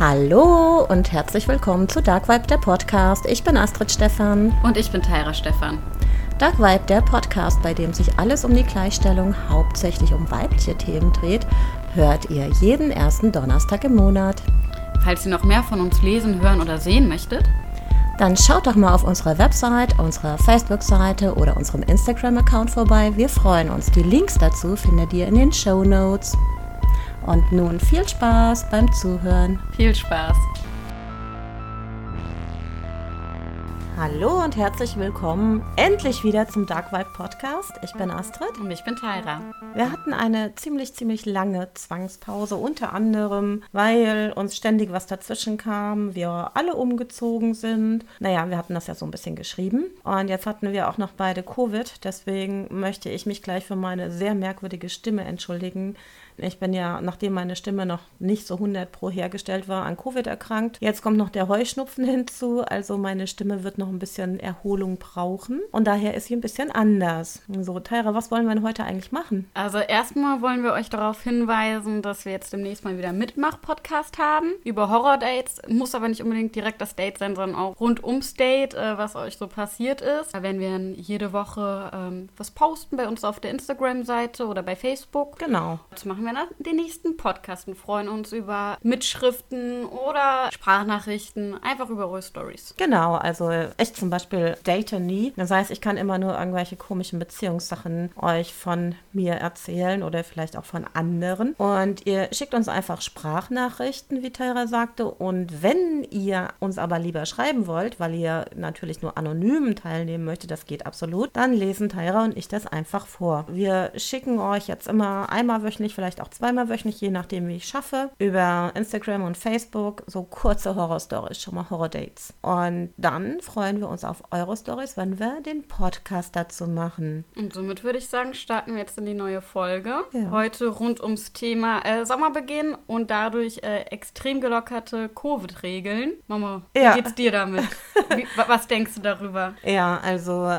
Hallo und herzlich willkommen zu Dark Vibe, der Podcast. Ich bin Astrid Stefan. Und ich bin Tyra Stefan. Dark Vibe, der Podcast, bei dem sich alles um die Gleichstellung, hauptsächlich um weibliche Themen dreht, hört ihr jeden ersten Donnerstag im Monat. Falls ihr noch mehr von uns lesen, hören oder sehen möchtet, dann schaut doch mal auf unserer Website, unserer Facebook-Seite oder unserem Instagram-Account vorbei. Wir freuen uns. Die Links dazu findet ihr in den Show Notes. Und nun viel Spaß beim Zuhören. Viel Spaß. Hallo und herzlich willkommen endlich wieder zum Dark Vibe Podcast. Ich bin Astrid. Und ich bin Tyra. Wir hatten eine ziemlich, ziemlich lange Zwangspause, unter anderem, weil uns ständig was dazwischen kam, wir alle umgezogen sind. Naja, wir hatten das ja so ein bisschen geschrieben. Und jetzt hatten wir auch noch beide Covid. Deswegen möchte ich mich gleich für meine sehr merkwürdige Stimme entschuldigen. Ich bin ja, nachdem meine Stimme noch nicht so 100 pro hergestellt war, an Covid erkrankt. Jetzt kommt noch der Heuschnupfen hinzu, also meine Stimme wird noch ein bisschen Erholung brauchen. Und daher ist sie ein bisschen anders. So, Tyra, was wollen wir denn heute eigentlich machen? Also erstmal wollen wir euch darauf hinweisen, dass wir jetzt demnächst mal wieder Mitmach-Podcast haben über Horror-Dates. Muss aber nicht unbedingt direkt das Date sein, sondern auch rund ums Date, äh, was euch so passiert ist. Da werden wir jede Woche ähm, was posten bei uns auf der Instagram-Seite oder bei Facebook. Genau. Das machen wir wir nach den nächsten Podcast und freuen uns über Mitschriften oder Sprachnachrichten, einfach über eure Stories. Genau, also ich zum Beispiel date nie. Das heißt, ich kann immer nur irgendwelche komischen Beziehungssachen euch von mir erzählen oder vielleicht auch von anderen. Und ihr schickt uns einfach Sprachnachrichten, wie Tyra sagte. Und wenn ihr uns aber lieber schreiben wollt, weil ihr natürlich nur anonym teilnehmen möchtet, das geht absolut, dann lesen Tyra und ich das einfach vor. Wir schicken euch jetzt immer einmal wöchentlich, vielleicht vielleicht auch zweimal wöchentlich, je nachdem, wie ich schaffe, über Instagram und Facebook so kurze Horror-Stories, schon mal Horror-Dates. Und dann freuen wir uns auf eure Stories, wenn wir den Podcast dazu machen. Und somit würde ich sagen, starten wir jetzt in die neue Folge. Ja. Heute rund ums Thema äh, Sommerbeginn und dadurch äh, extrem gelockerte Covid-Regeln. Mama, wie ja. geht's dir damit? wie, was denkst du darüber? Ja, also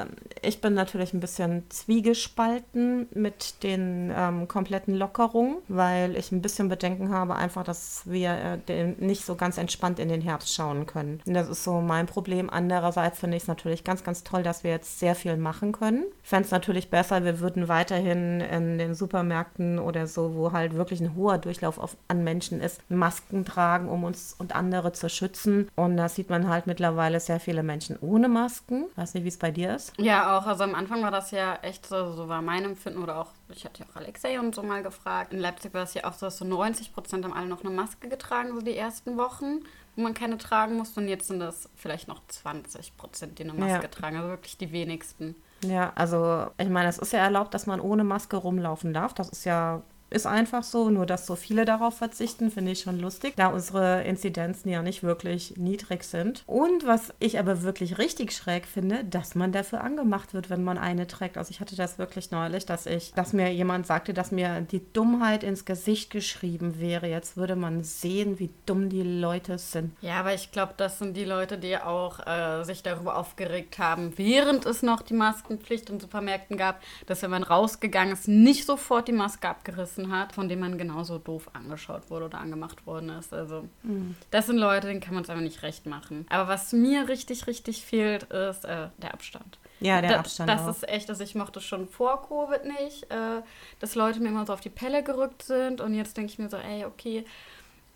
ich bin natürlich ein bisschen zwiegespalten mit den ähm, kompletten Lockerungen weil ich ein bisschen Bedenken habe, einfach, dass wir äh, nicht so ganz entspannt in den Herbst schauen können. Und das ist so mein Problem. Andererseits finde ich es natürlich ganz, ganz toll, dass wir jetzt sehr viel machen können. Ich fände es natürlich besser, wir würden weiterhin in den Supermärkten oder so, wo halt wirklich ein hoher Durchlauf auf, an Menschen ist, Masken tragen, um uns und andere zu schützen. Und da sieht man halt mittlerweile sehr viele Menschen ohne Masken. Weiß nicht, wie es bei dir ist. Ja, auch. Also am Anfang war das ja echt so, so war mein Empfinden oder auch, ich hatte ja auch Alexei und so mal gefragt in Leipzig war es ja auch so, dass so 90 Prozent haben alle noch eine Maske getragen, so die ersten Wochen, wo man keine tragen musste. Und jetzt sind das vielleicht noch 20 Prozent, die eine Maske ja. tragen. Also wirklich die wenigsten. Ja, also ich meine, es ist ja erlaubt, dass man ohne Maske rumlaufen darf. Das ist ja ist einfach so, nur dass so viele darauf verzichten, finde ich schon lustig, da unsere Inzidenzen ja nicht wirklich niedrig sind. Und was ich aber wirklich richtig schräg finde, dass man dafür angemacht wird, wenn man eine trägt. Also ich hatte das wirklich neulich, dass ich, dass mir jemand sagte, dass mir die Dummheit ins Gesicht geschrieben wäre. Jetzt würde man sehen, wie dumm die Leute sind. Ja, aber ich glaube, das sind die Leute, die auch äh, sich darüber aufgeregt haben, während es noch die Maskenpflicht in Supermärkten gab, dass wenn man rausgegangen ist, nicht sofort die Maske abgerissen gegessen hat, von dem man genauso doof angeschaut wurde oder angemacht worden ist. Also, mhm. das sind Leute, denen kann man es aber nicht recht machen. Aber was mir richtig, richtig fehlt, ist äh, der Abstand. Ja, der da, Abstand. Das auch. ist echt, also ich mochte schon vor Covid nicht, äh, dass Leute mir immer so auf die Pelle gerückt sind und jetzt denke ich mir so, ey, okay,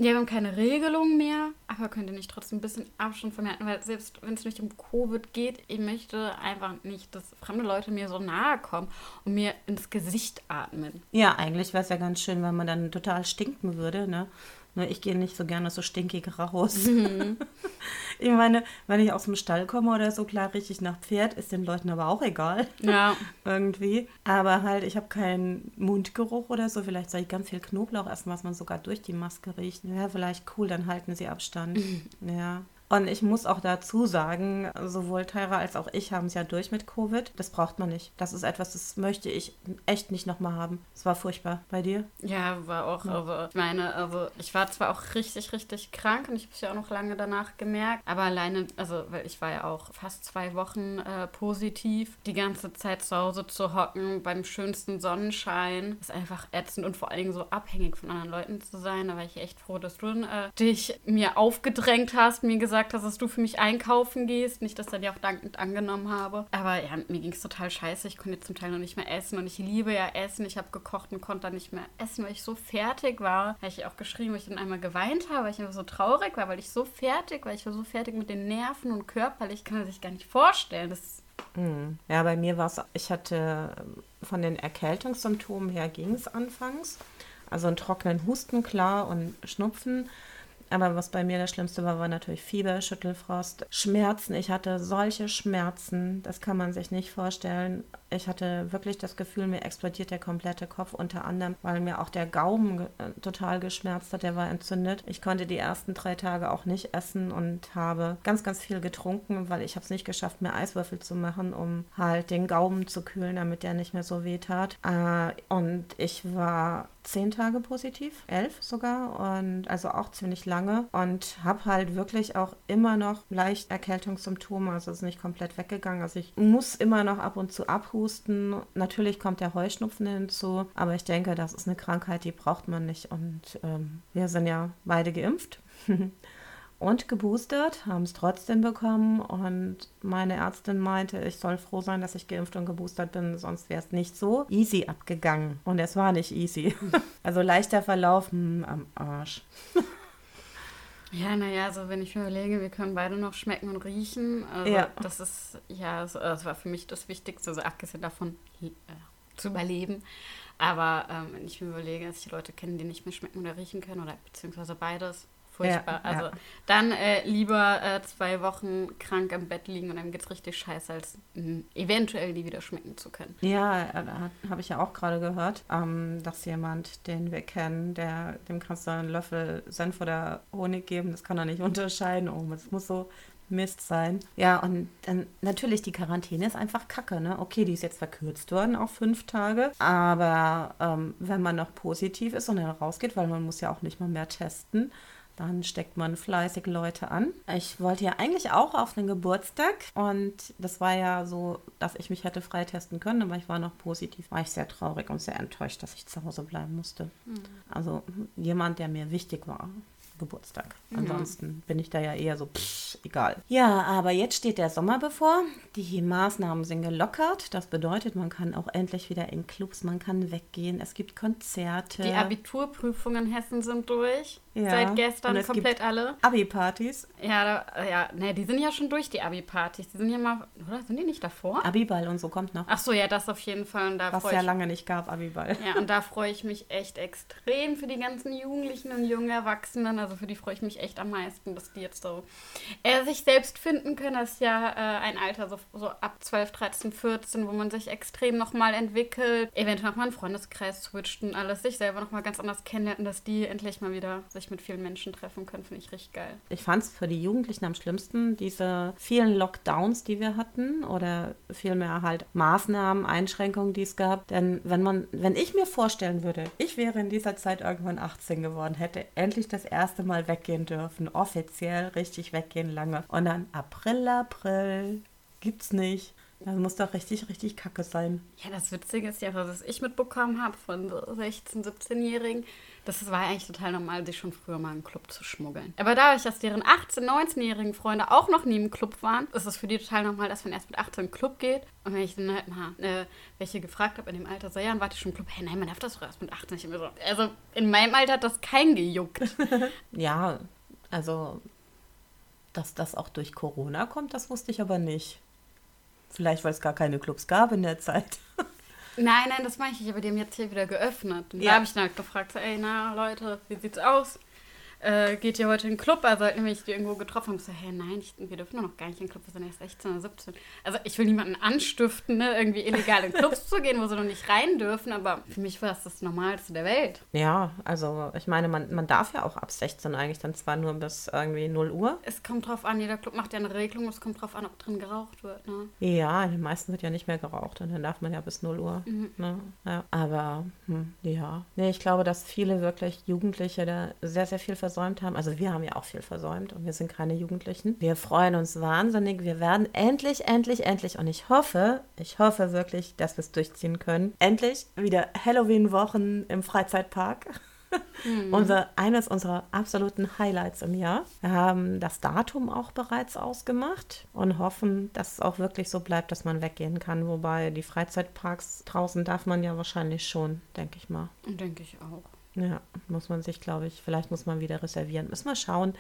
ja, wir haben keine Regelung mehr, aber könnt ihr nicht trotzdem ein bisschen Abstand vermerken, weil selbst wenn es nicht um Covid geht, ich möchte einfach nicht, dass fremde Leute mir so nahe kommen und mir ins Gesicht atmen. Ja, eigentlich wäre es ja ganz schön, wenn man dann total stinken würde, ne? Ne, ich gehe nicht so gerne so stinkig raus. Mhm. ich meine, wenn ich aus dem Stall komme oder so, klar rieche ich nach Pferd, ist den Leuten aber auch egal. Ja. Irgendwie. Aber halt, ich habe keinen Mundgeruch oder so. Vielleicht soll ich ganz viel Knoblauch essen, was man sogar durch die Maske riecht. Ja, vielleicht cool, dann halten sie Abstand. Mhm. Ja. Und ich muss auch dazu sagen, sowohl Tyra als auch ich haben es ja durch mit Covid. Das braucht man nicht. Das ist etwas, das möchte ich echt nicht nochmal haben. Es war furchtbar. Bei dir? Ja, war auch. Ja. Also, ich meine, also ich war zwar auch richtig, richtig krank und ich habe es ja auch noch lange danach gemerkt, aber alleine, also, weil ich war ja auch fast zwei Wochen äh, positiv, die ganze Zeit zu Hause zu hocken beim schönsten Sonnenschein, ist einfach ätzend und vor allen Dingen so abhängig von anderen Leuten zu sein. Da war ich echt froh, dass du äh, dich mir aufgedrängt hast, mir gesagt hast, dass du für mich einkaufen gehst. Nicht, dass dann ja auch dankend angenommen habe. Aber ja, mir ging es total scheiße. Ich konnte zum Teil noch nicht mehr essen und ich liebe ja Essen. Ich habe gekocht und konnte dann nicht mehr essen, weil ich so fertig war. Habe ich auch geschrieben, weil ich dann einmal geweint habe, weil ich einfach so traurig war, weil ich so fertig war. Ich war so fertig mit den Nerven und körperlich. Kann man sich gar nicht vorstellen. Das hm. ja, bei mir war es, ich hatte von den Erkältungssymptomen her ging es anfangs. Also einen trockenen Husten, klar, und Schnupfen. Aber was bei mir das Schlimmste war, war natürlich Fieber, Schüttelfrost, Schmerzen. Ich hatte solche Schmerzen, das kann man sich nicht vorstellen. Ich hatte wirklich das Gefühl, mir explodiert der komplette Kopf, unter anderem, weil mir auch der Gaumen äh, total geschmerzt hat, der war entzündet. Ich konnte die ersten drei Tage auch nicht essen und habe ganz, ganz viel getrunken, weil ich habe es nicht geschafft, mir Eiswürfel zu machen, um halt den Gaumen zu kühlen, damit der nicht mehr so weh tat. Äh, und ich war zehn Tage positiv, elf sogar, und also auch ziemlich lange und habe halt wirklich auch immer noch leicht Erkältungssymptome, also ist nicht komplett weggegangen. Also ich muss immer noch ab und zu abhusten. Natürlich kommt der Heuschnupfen hinzu, aber ich denke, das ist eine Krankheit, die braucht man nicht und ähm, wir sind ja beide geimpft. und geboostert, haben es trotzdem bekommen. Und meine Ärztin meinte, ich soll froh sein, dass ich geimpft und geboostert bin, sonst wäre es nicht so easy abgegangen. Und es war nicht easy. also leichter Verlauf hm, am Arsch. Ja, naja, also wenn ich mir überlege, wir können beide noch schmecken und riechen. Also ja. das ist, ja, das, das, war für mich das Wichtigste, also abgesehen davon äh, zu überleben. Aber ähm, wenn ich mir überlege, dass ich Leute kenne, die nicht mehr schmecken oder riechen können, oder beziehungsweise beides, Furchtbar. Ja, also ja. dann äh, lieber äh, zwei Wochen krank im Bett liegen und dann geht es richtig scheiße, als mh, eventuell die wieder schmecken zu können. Ja, äh, habe ich ja auch gerade gehört, ähm, dass jemand, den wir kennen, der, dem kannst du einen Löffel Senf oder Honig geben, das kann er nicht unterscheiden. Oh, das muss so Mist sein. Ja, und dann natürlich die Quarantäne ist einfach kacke, ne? Okay, die ist jetzt verkürzt worden auf fünf Tage, aber ähm, wenn man noch positiv ist und dann rausgeht, weil man muss ja auch nicht mal mehr testen, dann steckt man fleißig Leute an. Ich wollte ja eigentlich auch auf einen Geburtstag und das war ja so, dass ich mich hätte freitesten können, aber ich war noch positiv. War ich sehr traurig und sehr enttäuscht, dass ich zu Hause bleiben musste. Mhm. Also jemand, der mir wichtig war. Geburtstag. Ansonsten bin ich da ja eher so, pff, egal. Ja, aber jetzt steht der Sommer bevor. Die Maßnahmen sind gelockert. Das bedeutet, man kann auch endlich wieder in Clubs, man kann weggehen. Es gibt Konzerte. Die Abiturprüfungen in Hessen sind durch. Ja. Seit gestern komplett alle. Abi-Partys. Ja, da, ja, ne, die sind ja schon durch, die Abi-Partys. Die sind ja mal, oder? Sind die nicht davor? Abiball und so kommt noch. Ach so, ja, das auf jeden Fall. Und da Was ja lange nicht gab, Abiball. Ja, und da freue ich mich echt extrem für die ganzen Jugendlichen und jungen Erwachsenen. Also für die freue ich mich echt am meisten, dass die jetzt so äh, sich selbst finden können. Das ist ja äh, ein Alter so, so ab 12, 13, 14, wo man sich extrem nochmal entwickelt. Eventuell nochmal einen Freundeskreis switcht und alles, sich selber nochmal ganz anders kennenlernt und dass die endlich mal wieder sich sich mit vielen Menschen treffen können, finde ich richtig geil. Ich fand es für die Jugendlichen am schlimmsten, diese vielen Lockdowns, die wir hatten oder vielmehr halt Maßnahmen, Einschränkungen, die es gab. Denn wenn man, wenn ich mir vorstellen würde, ich wäre in dieser Zeit irgendwann 18 geworden, hätte endlich das erste Mal weggehen dürfen, offiziell richtig weggehen lange. Und dann April, April, gibt's nicht. Das muss doch richtig, richtig kacke sein. Ja, das Witzige ist ja, was ich mitbekommen habe von 16-, 17-Jährigen, das war eigentlich total normal, sich schon früher mal einen Club zu schmuggeln. Aber dadurch, dass deren 18-, 19-jährigen Freunde auch noch nie im Club waren, ist es für die total normal, dass man erst mit 18 in den Club geht. Und wenn ich dann halt mal äh, welche gefragt habe in dem Alter, so, ja, warte ich schon im Club? Hey, nein, man darf das doch erst mit 18. Ich so, also in meinem Alter hat das kein gejuckt. ja, also, dass das auch durch Corona kommt, das wusste ich aber nicht. Vielleicht, weil es gar keine Clubs gab in der Zeit. Nein, nein, das meine ich nicht, aber die haben jetzt hier wieder geöffnet. Und ja. da habe ich dann halt gefragt, so, ey, na Leute, wie sieht's aus? Äh, geht ihr heute in den Club? Also halt nämlich die irgendwo getroffen haben. Ich so, hä, nein, ich, wir dürfen nur noch gar nicht in den Club, wir sind erst 16 oder 17. Also ich will niemanden anstiften, ne, irgendwie illegal in Clubs zu gehen, wo sie noch nicht rein dürfen, aber für mich war das das Normalste der Welt. Ja, also ich meine, man, man darf ja auch ab 16 eigentlich dann zwar nur bis irgendwie 0 Uhr. Es kommt drauf an, jeder Club macht ja eine Regelung, es kommt drauf an, ob drin geraucht wird, ne? Ja, in den meisten wird ja nicht mehr geraucht und dann darf man ja bis 0 Uhr. Mhm. Ne? Ja. Aber hm, ja. Nee, ich glaube, dass viele wirklich Jugendliche da sehr, sehr viel versäumt haben. Also wir haben ja auch viel versäumt und wir sind keine Jugendlichen. Wir freuen uns wahnsinnig. Wir werden endlich, endlich, endlich und ich hoffe, ich hoffe wirklich, dass wir es durchziehen können. Endlich wieder Halloween-Wochen im Freizeitpark. Unser, eines unserer absoluten Highlights im Jahr. Wir haben das Datum auch bereits ausgemacht und hoffen, dass es auch wirklich so bleibt, dass man weggehen kann. Wobei die Freizeitparks draußen darf man ja wahrscheinlich schon, denke ich mal. Denke ich auch. Ja, muss man sich, glaube ich, vielleicht muss man wieder reservieren. Müssen wir schauen.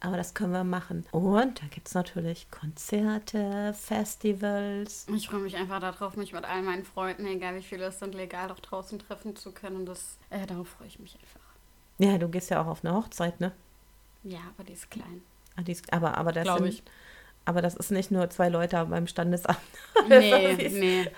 Aber das können wir machen. Und da gibt es natürlich Konzerte, Festivals. Ich freue mich einfach darauf, mich mit all meinen Freunden, egal wie viele es sind, legal auch draußen treffen zu können. Und das, äh, darauf freue ich mich einfach. Ja, du gehst ja auch auf eine Hochzeit, ne? Ja, aber die ist klein. Ah, die ist, aber, aber das Glaub sind, ich. Aber das ist nicht nur zwei Leute beim Standesamt. Nee, es- nee.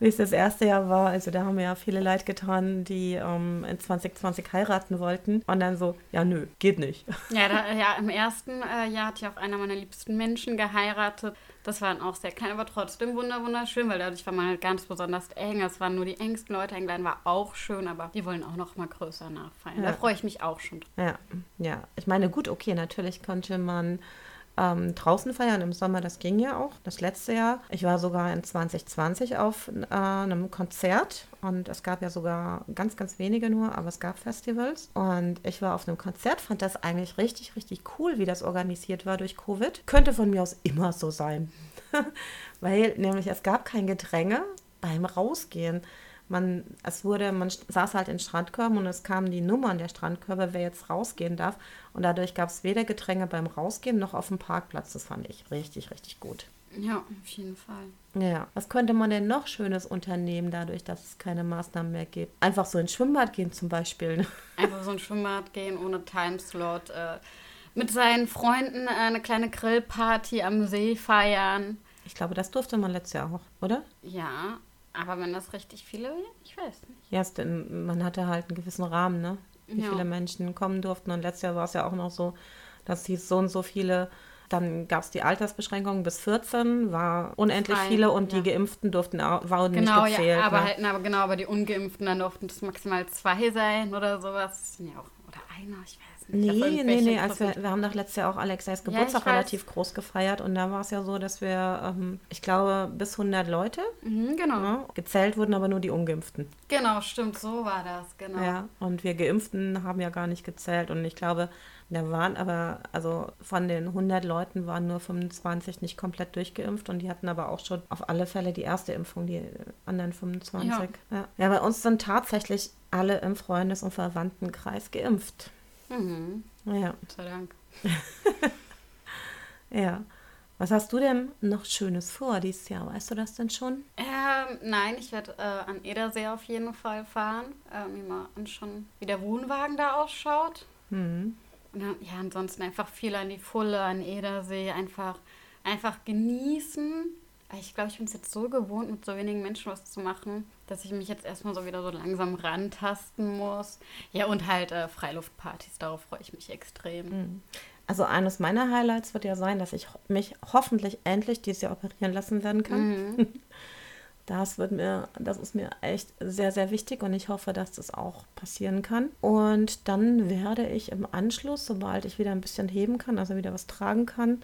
Wie es das erste Jahr war. Also da haben ja viele leid getan, die ähm, in 2020 heiraten wollten. Und dann so, ja nö, geht nicht. Ja, da, ja im ersten äh, Jahr hat ja auch einer meiner liebsten Menschen geheiratet. Das war dann auch sehr klein, aber trotzdem wunder wunderschön, weil dadurch war man halt ganz besonders eng. Es waren nur die engsten Leute eingeladen, war auch schön, aber die wollen auch noch mal größer nachfeiern. Ja. Da freue ich mich auch schon. drauf. Ja, ja. Ich meine, gut, okay, natürlich konnte man ähm, draußen feiern im Sommer, das ging ja auch. Das letzte Jahr. Ich war sogar in 2020 auf äh, einem Konzert und es gab ja sogar ganz, ganz wenige nur, aber es gab Festivals. Und ich war auf einem Konzert, fand das eigentlich richtig, richtig cool, wie das organisiert war durch Covid. Könnte von mir aus immer so sein. Weil nämlich es gab kein Gedränge beim Rausgehen. Man, es wurde, man saß halt in Strandkörben und es kamen die Nummern der Strandkörbe, wer jetzt rausgehen darf. Und dadurch gab es weder Gedränge beim Rausgehen noch auf dem Parkplatz. Das fand ich richtig, richtig gut. Ja, auf jeden Fall. Ja, was könnte man denn noch Schönes unternehmen, dadurch, dass es keine Maßnahmen mehr gibt? Einfach so ins Schwimmbad gehen zum Beispiel. Einfach so ein Schwimmbad gehen ohne Timeslot. Äh, mit seinen Freunden äh, eine kleine Grillparty am See feiern. Ich glaube, das durfte man letztes Jahr auch, oder? Ja, aber wenn das richtig viele, ich weiß nicht. Ja, es, man hatte halt einen gewissen Rahmen, ne? Wie Ja. viele Menschen kommen durften. Und letztes Jahr war es ja auch noch so, dass hieß so und so viele. Dann gab es die Altersbeschränkung bis 14, war unendlich Frei, viele und ja. die Geimpften durften auch, waren Genau, nicht gezählt. ja, aber ne? halt, aber genau, aber die Ungeimpften, dann durften es maximal zwei sein oder sowas. Das ja oder einer, ich weiß Nee, nee, nee, als wir, wir haben doch letztes Jahr auch Alexeis Geburtstag weiß. relativ groß gefeiert und da war es ja so, dass wir, ähm, ich glaube, bis 100 Leute, Mhm, genau. ne? gezählt wurden aber nur die Ungeimpften. Genau, stimmt, so war das, genau. Ja, und wir Geimpften haben ja gar nicht gezählt. Und ich glaube, da waren aber, also von den 100 Leuten waren nur 25 nicht komplett durchgeimpft und die hatten aber auch schon auf alle Fälle die erste Impfung, die anderen 25. Ja. Ja, ja bei uns sind tatsächlich alle im Freundes- und Verwandtenkreis geimpft. Mhm, Ja, Gott sei Dank. ja. Was hast du denn noch Schönes vor dieses Jahr? Weißt du das denn schon? Ähm, nein, ich werde äh, an Edersee auf jeden Fall fahren. Äh, mir mal anschauen, wie der Wohnwagen da ausschaut. Hm. Und dann, ja, ansonsten einfach viel an die Fulle, an Edersee, einfach, einfach genießen. Ich glaube, ich bin es jetzt so gewohnt, mit so wenigen Menschen was zu machen, dass ich mich jetzt erstmal so wieder so langsam rantasten muss. Ja, und halt äh, Freiluftpartys, darauf freue ich mich extrem. Also eines meiner Highlights wird ja sein, dass ich mich hoffentlich endlich dieses Jahr operieren lassen werden kann. Mhm. Das wird mir, das ist mir echt sehr, sehr wichtig und ich hoffe, dass das auch passieren kann. Und dann werde ich im Anschluss, sobald ich wieder ein bisschen heben kann, also wieder was tragen kann,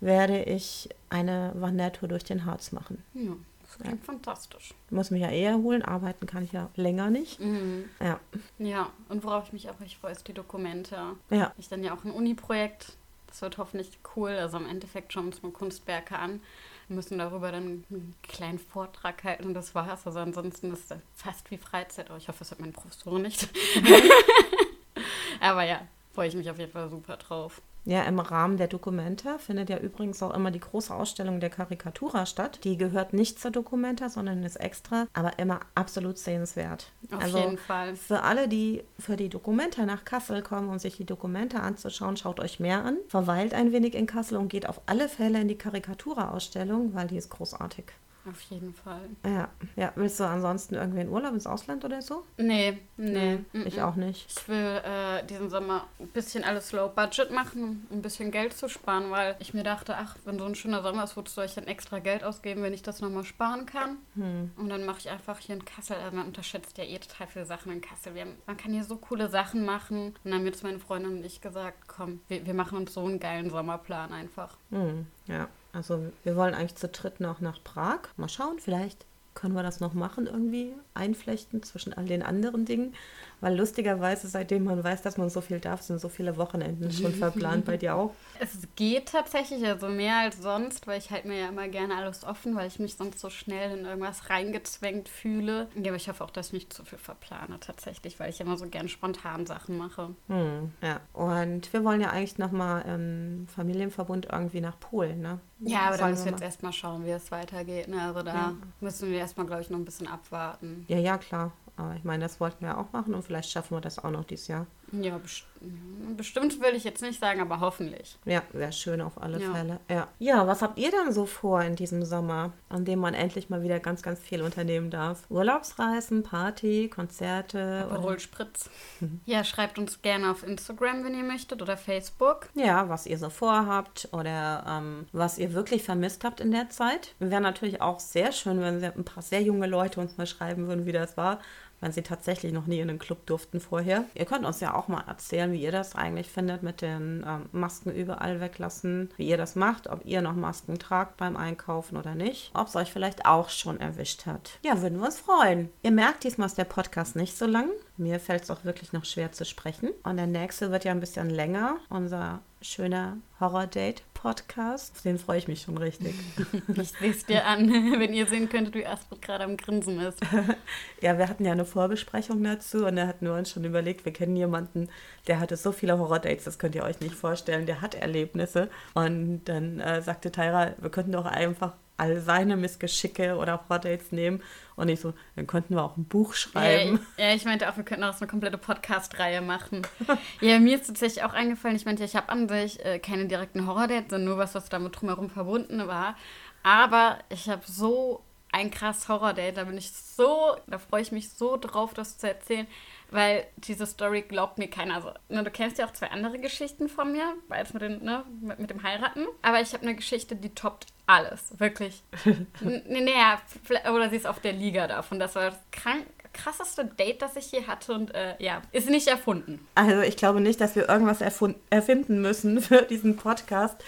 werde ich eine Wandertour durch den Harz machen. Ja, das klingt fantastisch. Ich muss mich ja eh erholen, arbeiten kann ich ja länger nicht. Mhm. Ja, Ja, und worauf ich mich auch richtig freue, ist die Dokumente. ja, Ich dann ja auch ein Uni-Projekt. Das wird hoffentlich cool. Also im Endeffekt schauen wir uns mal Kunstwerke an. Wir müssen darüber dann einen kleinen Vortrag halten und das war's. Also ansonsten ist es fast wie Freizeit. Aber ich hoffe, das hat meine Professorin nicht. Aber ja, freue ich mich auf jeden Fall super drauf. Ja, im Rahmen der Documenta findet ja übrigens auch immer die große Ausstellung der Karikatura statt. Die gehört nicht zur Documenta, sondern ist extra, aber immer absolut sehenswert. Auf also jeden Fall. Für alle, die für die Documenta nach Kassel kommen, um sich die Documenta anzuschauen, schaut euch mehr an. Verweilt ein wenig in Kassel und geht auf alle Fälle in die Karikatura-Ausstellung, weil die ist großartig. Auf jeden Fall. Ja, ja. Willst du ansonsten irgendwie in Urlaub ins Ausland oder so? Nee, nee. nee ich auch nicht. Ich will äh, diesen Sommer ein bisschen alles low budget machen, um ein bisschen Geld zu sparen, weil ich mir dachte, ach, wenn so ein schöner Sommer ist, wozu soll ich dann extra Geld ausgeben, wenn ich das nochmal sparen kann? Hm. Und dann mache ich einfach hier in Kassel, also man unterschätzt ja eh total viele Sachen in Kassel. Haben, man kann hier so coole Sachen machen. Und dann haben jetzt meine Freundin und ich gesagt, komm, wir, wir machen uns so einen geilen Sommerplan einfach. Hm, ja. Also wir wollen eigentlich zu dritt noch nach Prag. Mal schauen, vielleicht können wir das noch machen, irgendwie einflechten zwischen all den anderen Dingen. Weil lustigerweise, seitdem man weiß, dass man so viel darf, sind so viele Wochenenden schon verplant bei dir auch. Es geht tatsächlich, also mehr als sonst, weil ich halt mir ja immer gerne alles offen, weil ich mich sonst so schnell in irgendwas reingezwängt fühle. Ja, aber ich hoffe auch, dass ich nicht zu viel verplane tatsächlich, weil ich immer so gern spontan Sachen mache. Hm, ja, und wir wollen ja eigentlich nochmal im Familienverbund irgendwie nach Polen, ne? Ja, aber da müssen wir jetzt erstmal schauen, wie es weitergeht. Ne? Also da ja. müssen wir erstmal, glaube ich, noch ein bisschen abwarten. Ja, ja, klar. Aber ich meine, das wollten wir auch machen und vielleicht schaffen wir das auch noch dieses Jahr. Ja, best bestimmt will ich jetzt nicht sagen, aber hoffentlich. Ja, wäre schön auf alle ja. Fälle. Ja. ja, was habt ihr denn so vor in diesem Sommer, an dem man endlich mal wieder ganz, ganz viel unternehmen darf? Urlaubsreisen, Party, Konzerte? Aperol Spritz. Mhm. Ja, schreibt uns gerne auf Instagram, wenn ihr möchtet, oder Facebook. Ja, was ihr so vorhabt oder ähm, was ihr wirklich vermisst habt in der Zeit. Wäre natürlich auch sehr schön, wenn ein paar sehr junge Leute uns mal schreiben würden, wie das war wenn sie tatsächlich noch nie in den Club durften vorher. Ihr könnt uns ja auch mal erzählen, wie ihr das eigentlich findet mit den ähm, Masken überall weglassen, wie ihr das macht, ob ihr noch Masken tragt beim Einkaufen oder nicht, ob es euch vielleicht auch schon erwischt hat. Ja, würden wir uns freuen. Ihr merkt, diesmal ist der Podcast nicht so lang. Mir fällt es auch wirklich noch schwer zu sprechen. Und der nächste wird ja ein bisschen länger. Unser schöner Horror-Date-Podcast. Auf den freue ich mich schon richtig. Ich sehe es dir an, wenn ihr sehen könntet, wie Astrid gerade am Grinsen ist. ja, wir hatten ja eine Vorbesprechung dazu und da hatten wir uns schon überlegt, wir kennen jemanden, der hatte so viele Horror-Dates, das könnt ihr euch nicht vorstellen. Der hat Erlebnisse. Und dann äh, sagte Tyra, wir könnten doch einfach all seine Missgeschicke oder Horror-Dates nehmen. Und ich so, dann könnten wir auch ein Buch schreiben. Ja, ja ich meinte auch, wir könnten auch so eine komplette Podcast-Reihe machen. ja, mir ist tatsächlich auch eingefallen, ich meinte, ich habe an sich äh, keine direkten Horror-Dates, sondern nur was, was damit drumherum verbunden war. Aber ich habe so ein krass Horror-Date, da bin ich so, da freue ich mich so drauf, das zu erzählen weil diese Story glaubt mir keiner. Also, ne, du kennst ja auch zwei andere Geschichten von mir, weil es mit, ne, mit, mit, dem Heiraten. Aber ich habe eine Geschichte, die toppt alles. Wirklich. naja, oder sie ist auf der Liga davon. Das war das krank, krasseste Date, das ich je hatte und äh, ja, ist nicht erfunden. Also ich glaube nicht, dass wir irgendwas erfinden müssen für diesen Podcast.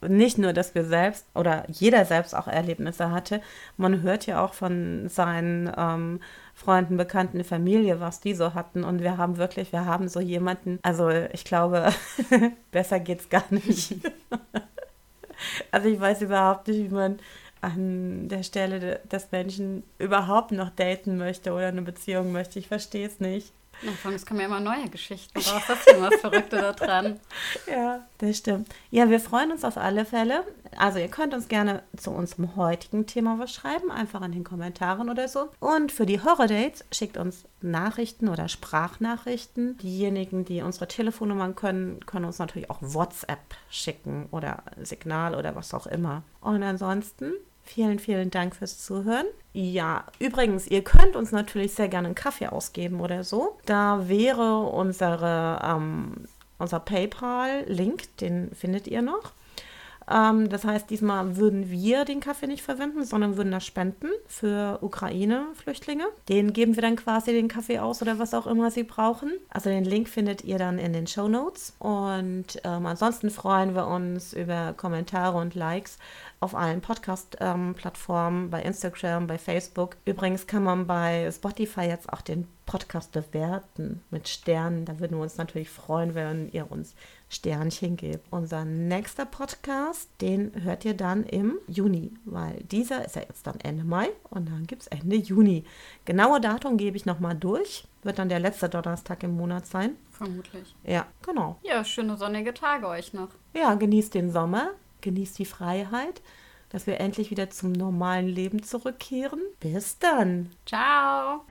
Nicht nur, dass wir selbst oder jeder selbst auch Erlebnisse hatte. Man hört ja auch von seinen ähm, Freunden, Bekannten, Familie, was die so hatten. Und wir haben wirklich, wir haben so jemanden, also ich glaube, besser geht's gar nicht. also ich weiß überhaupt nicht, wie man an der Stelle des Menschen überhaupt noch daten möchte oder eine Beziehung möchte. Ich verstehe es nicht. Ja, es kommen ja immer neue Geschichten raus. Das ist immer das Verrückte daran. Ja, das stimmt. Ja, wir freuen uns auf alle Fälle. Also ihr könnt uns gerne zu unserem heutigen Thema was schreiben, einfach in den Kommentaren oder so. Und für die Horror-Dates schickt uns Nachrichten oder Sprachnachrichten. Diejenigen, die unsere Telefonnummern können, können uns natürlich auch WhatsApp schicken oder Signal oder was auch immer. Und ansonsten Vielen, vielen Dank fürs Zuhören. Ja, übrigens, ihr könnt uns natürlich sehr gerne einen Kaffee ausgeben oder so. Da wäre unsere, ähm, unser PayPal-Link, den findet ihr noch. Ähm, das heißt, diesmal würden wir den Kaffee nicht verwenden, sondern würden das spenden für Ukraine-Flüchtlinge. Den geben wir dann quasi den Kaffee aus oder was auch immer sie brauchen. Also den Link findet ihr dann in den Show Notes. Und ähm, ansonsten freuen wir uns über Kommentare und Likes auf allen Podcast-Plattformen, bei Instagram, bei Facebook. Übrigens kann man bei Spotify jetzt auch den Podcast bewerten mit Sternen. Da würden wir uns natürlich freuen, wenn ihr uns Sternchen gebt. Unser nächster Podcast, den hört ihr dann im Juni, weil dieser ist ja jetzt dann Ende Mai und dann gibt es Ende Juni. Genaue Datum gebe ich nochmal durch. Wird dann der letzte Donnerstag im Monat sein. Vermutlich. Ja, genau. Ja, schöne sonnige Tage euch noch. Ja, genießt den Sommer, genießt die Freiheit, dass wir endlich wieder zum normalen Leben zurückkehren. Bis dann. Ciao.